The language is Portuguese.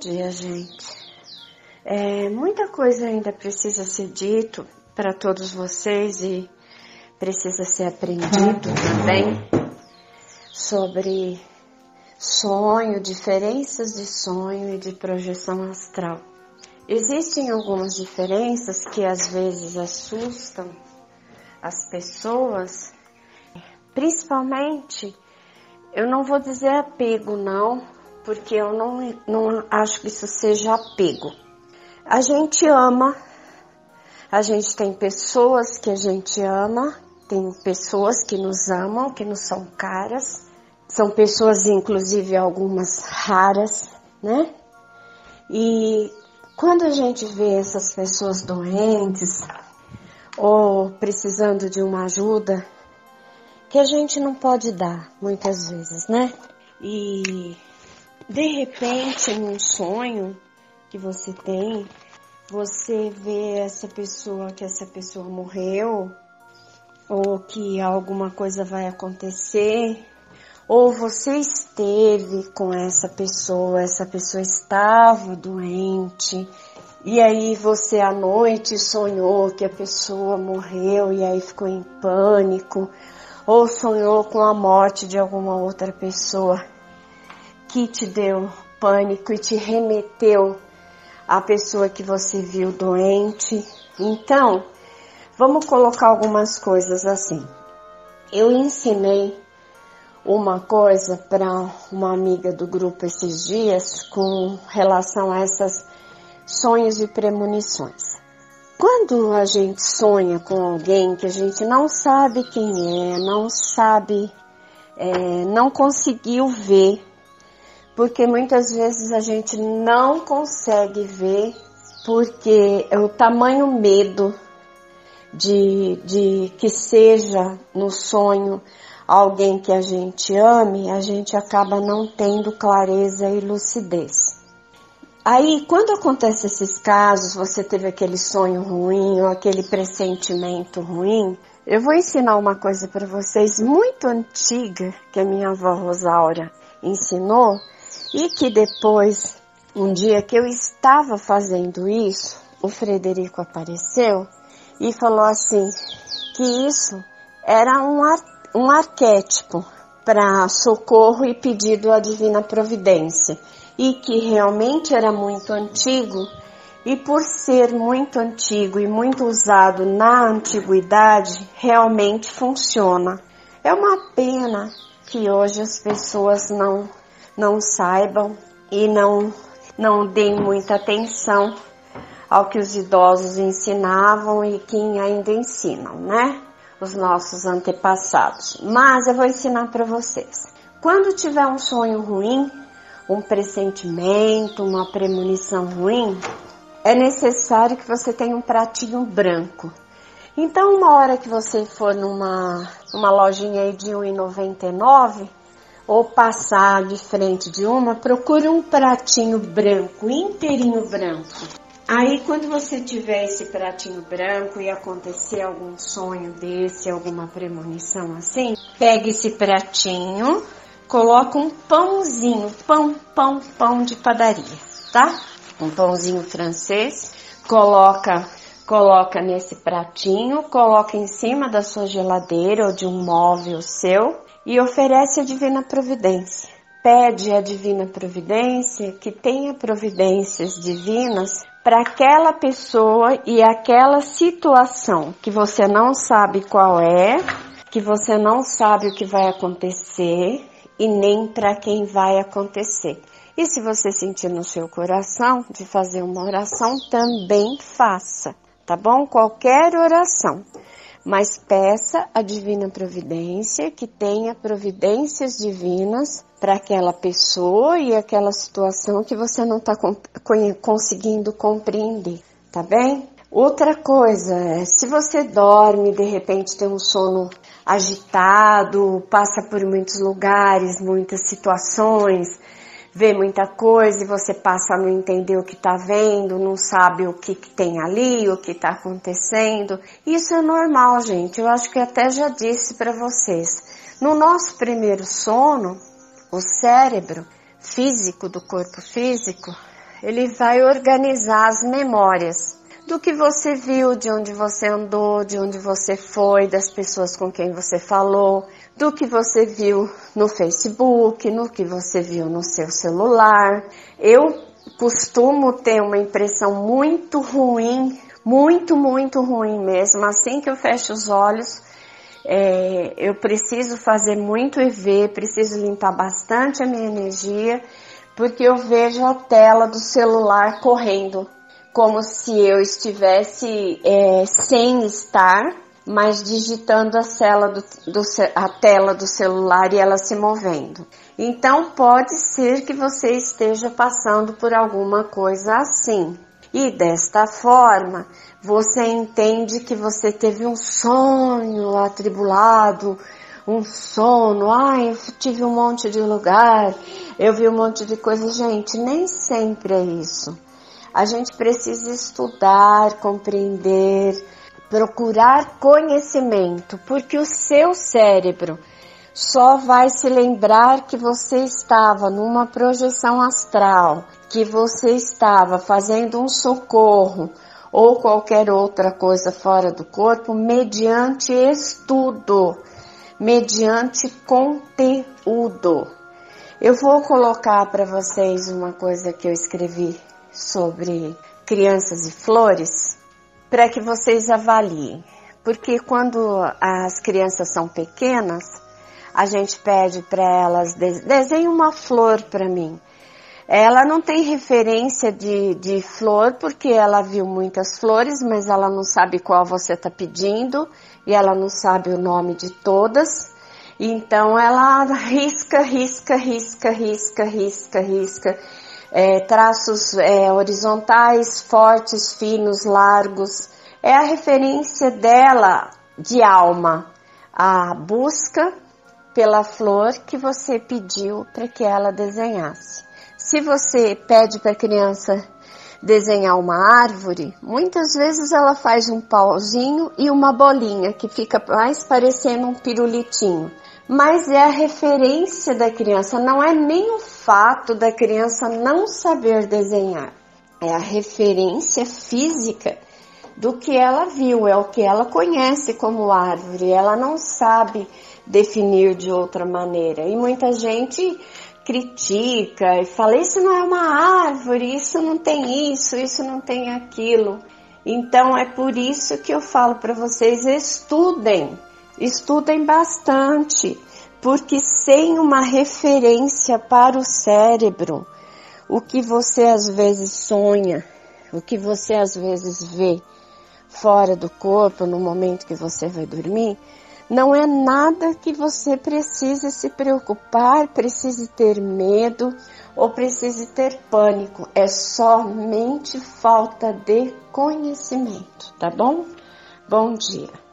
dia, gente. É, muita coisa ainda precisa ser dito para todos vocês e precisa ser aprendido também sobre sonho, diferenças de sonho e de projeção astral. Existem algumas diferenças que às vezes assustam as pessoas, principalmente, eu não vou dizer apego não, porque eu não, não acho que isso seja apego. A gente ama, a gente tem pessoas que a gente ama, tem pessoas que nos amam, que nos são caras, são pessoas, inclusive algumas raras, né? E quando a gente vê essas pessoas doentes ou precisando de uma ajuda, que a gente não pode dar muitas vezes, né? E de repente, num sonho que você tem, você vê essa pessoa que essa pessoa morreu, ou que alguma coisa vai acontecer, ou você esteve com essa pessoa, essa pessoa estava doente, e aí você à noite sonhou que a pessoa morreu e aí ficou em pânico, ou sonhou com a morte de alguma outra pessoa que te deu pânico e te remeteu à pessoa que você viu doente. Então, vamos colocar algumas coisas assim. Eu ensinei uma coisa para uma amiga do grupo esses dias com relação a essas sonhos e premonições. Quando a gente sonha com alguém que a gente não sabe quem é, não sabe, é, não conseguiu ver, porque muitas vezes a gente não consegue ver porque é o tamanho medo de, de que seja no sonho alguém que a gente ame, a gente acaba não tendo clareza e lucidez. Aí, quando acontece esses casos, você teve aquele sonho ruim ou aquele pressentimento ruim, eu vou ensinar uma coisa para vocês muito antiga que a minha avó Rosaura ensinou e que depois, um dia que eu estava fazendo isso, o Frederico apareceu e falou assim que isso era um, ar, um arquétipo para socorro e pedido à divina providência e que realmente era muito antigo e por ser muito antigo e muito usado na antiguidade, realmente funciona. É uma pena que hoje as pessoas não não saibam e não, não deem muita atenção ao que os idosos ensinavam e que ainda ensinam, né? Os nossos antepassados. Mas eu vou ensinar para vocês. Quando tiver um sonho ruim, um pressentimento, uma premonição ruim, é necessário que você tenha um pratinho branco. Então, uma hora que você for numa uma lojinha aí de R$1,99, ou passar de frente de uma, procure um pratinho branco, inteirinho branco. Aí quando você tiver esse pratinho branco e acontecer algum sonho desse, alguma premonição assim, pegue esse pratinho, coloca um pãozinho, pão, pão, pão de padaria, tá? Um pãozinho francês, coloca coloca nesse pratinho, coloca em cima da sua geladeira ou de um móvel seu e oferece a divina providência. Pede a divina providência que tenha providências divinas para aquela pessoa e aquela situação que você não sabe qual é, que você não sabe o que vai acontecer e nem para quem vai acontecer. E se você sentir no seu coração de fazer uma oração, também faça, tá bom? Qualquer oração mas peça a divina providência que tenha providências divinas para aquela pessoa e aquela situação que você não está conseguindo compreender, tá bem? Outra coisa, é, se você dorme, de repente tem um sono agitado, passa por muitos lugares, muitas situações, vê muita coisa e você passa a não entender o que está vendo, não sabe o que, que tem ali, o que está acontecendo. Isso é normal, gente. Eu acho que até já disse para vocês. No nosso primeiro sono, o cérebro físico do corpo físico, ele vai organizar as memórias do que você viu, de onde você andou, de onde você foi, das pessoas com quem você falou, do que você viu no Facebook, no que você viu no seu celular. Eu costumo ter uma impressão muito ruim, muito, muito ruim mesmo. Assim que eu fecho os olhos, é, eu preciso fazer muito EV, preciso limpar bastante a minha energia, porque eu vejo a tela do celular correndo como se eu estivesse é, sem estar, mas digitando a, cela do, do, a tela do celular e ela se movendo. Então pode ser que você esteja passando por alguma coisa assim. E desta forma, você entende que você teve um sonho atribulado, um sono, ai, eu tive um monte de lugar, eu vi um monte de coisa. Gente, nem sempre é isso. A gente precisa estudar, compreender, procurar conhecimento, porque o seu cérebro só vai se lembrar que você estava numa projeção astral, que você estava fazendo um socorro ou qualquer outra coisa fora do corpo mediante estudo, mediante conteúdo. Eu vou colocar para vocês uma coisa que eu escrevi sobre crianças e flores para que vocês avaliem. Porque quando as crianças são pequenas, a gente pede para elas desenhe uma flor para mim. Ela não tem referência de, de flor porque ela viu muitas flores, mas ela não sabe qual você está pedindo e ela não sabe o nome de todas. Então ela risca, risca, risca, risca, risca, risca é, traços é, horizontais, fortes, finos, largos. É a referência dela de alma, a busca pela flor que você pediu para que ela desenhasse. Se você pede para a criança desenhar uma árvore, muitas vezes ela faz um pauzinho e uma bolinha que fica mais parecendo um pirulitinho mas é a referência da criança, não é nem o fato da criança não saber desenhar, é a referência física do que ela viu, é o que ela conhece como árvore, ela não sabe definir de outra maneira. E muita gente critica e fala: Isso não é uma árvore, isso não tem isso, isso não tem aquilo. Então é por isso que eu falo para vocês: estudem, Estudem bastante, porque sem uma referência para o cérebro, o que você às vezes sonha, o que você às vezes vê fora do corpo no momento que você vai dormir, não é nada que você precise se preocupar, precise ter medo ou precise ter pânico. É somente falta de conhecimento, tá bom? Bom dia.